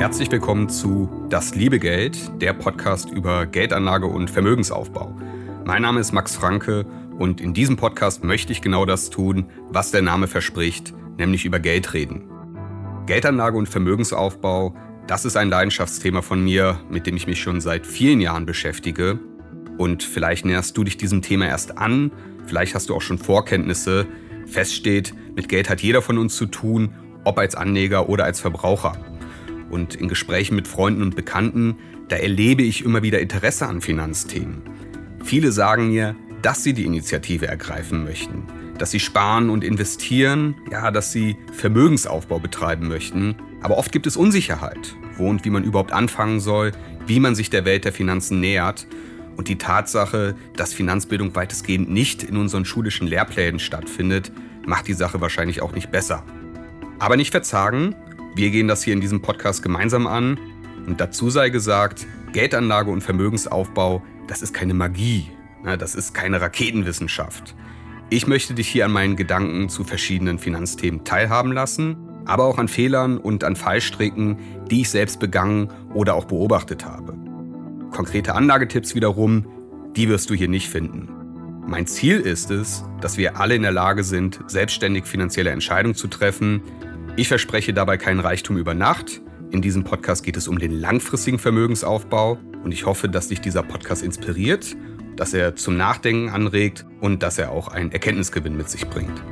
Herzlich willkommen zu Das liebe Geld, der Podcast über Geldanlage und Vermögensaufbau. Mein Name ist Max Franke und in diesem Podcast möchte ich genau das tun, was der Name verspricht, nämlich über Geld reden. Geldanlage und Vermögensaufbau, das ist ein Leidenschaftsthema von mir, mit dem ich mich schon seit vielen Jahren beschäftige. Und vielleicht näherst du dich diesem Thema erst an, vielleicht hast du auch schon Vorkenntnisse. Feststeht, mit Geld hat jeder von uns zu tun, ob als Anleger oder als Verbraucher. Und in Gesprächen mit Freunden und Bekannten, da erlebe ich immer wieder Interesse an Finanzthemen. Viele sagen mir, dass sie die Initiative ergreifen möchten, dass sie sparen und investieren, ja, dass sie Vermögensaufbau betreiben möchten. Aber oft gibt es Unsicherheit, wo und wie man überhaupt anfangen soll, wie man sich der Welt der Finanzen nähert. Und die Tatsache, dass Finanzbildung weitestgehend nicht in unseren schulischen Lehrplänen stattfindet, macht die Sache wahrscheinlich auch nicht besser. Aber nicht verzagen, wir gehen das hier in diesem Podcast gemeinsam an. Und dazu sei gesagt, Geldanlage und Vermögensaufbau, das ist keine Magie. Das ist keine Raketenwissenschaft. Ich möchte dich hier an meinen Gedanken zu verschiedenen Finanzthemen teilhaben lassen, aber auch an Fehlern und an Fallstricken, die ich selbst begangen oder auch beobachtet habe. Konkrete Anlagetipps wiederum, die wirst du hier nicht finden. Mein Ziel ist es, dass wir alle in der Lage sind, selbstständig finanzielle Entscheidungen zu treffen, ich verspreche dabei keinen Reichtum über Nacht. In diesem Podcast geht es um den langfristigen Vermögensaufbau und ich hoffe, dass dich dieser Podcast inspiriert, dass er zum Nachdenken anregt und dass er auch einen Erkenntnisgewinn mit sich bringt.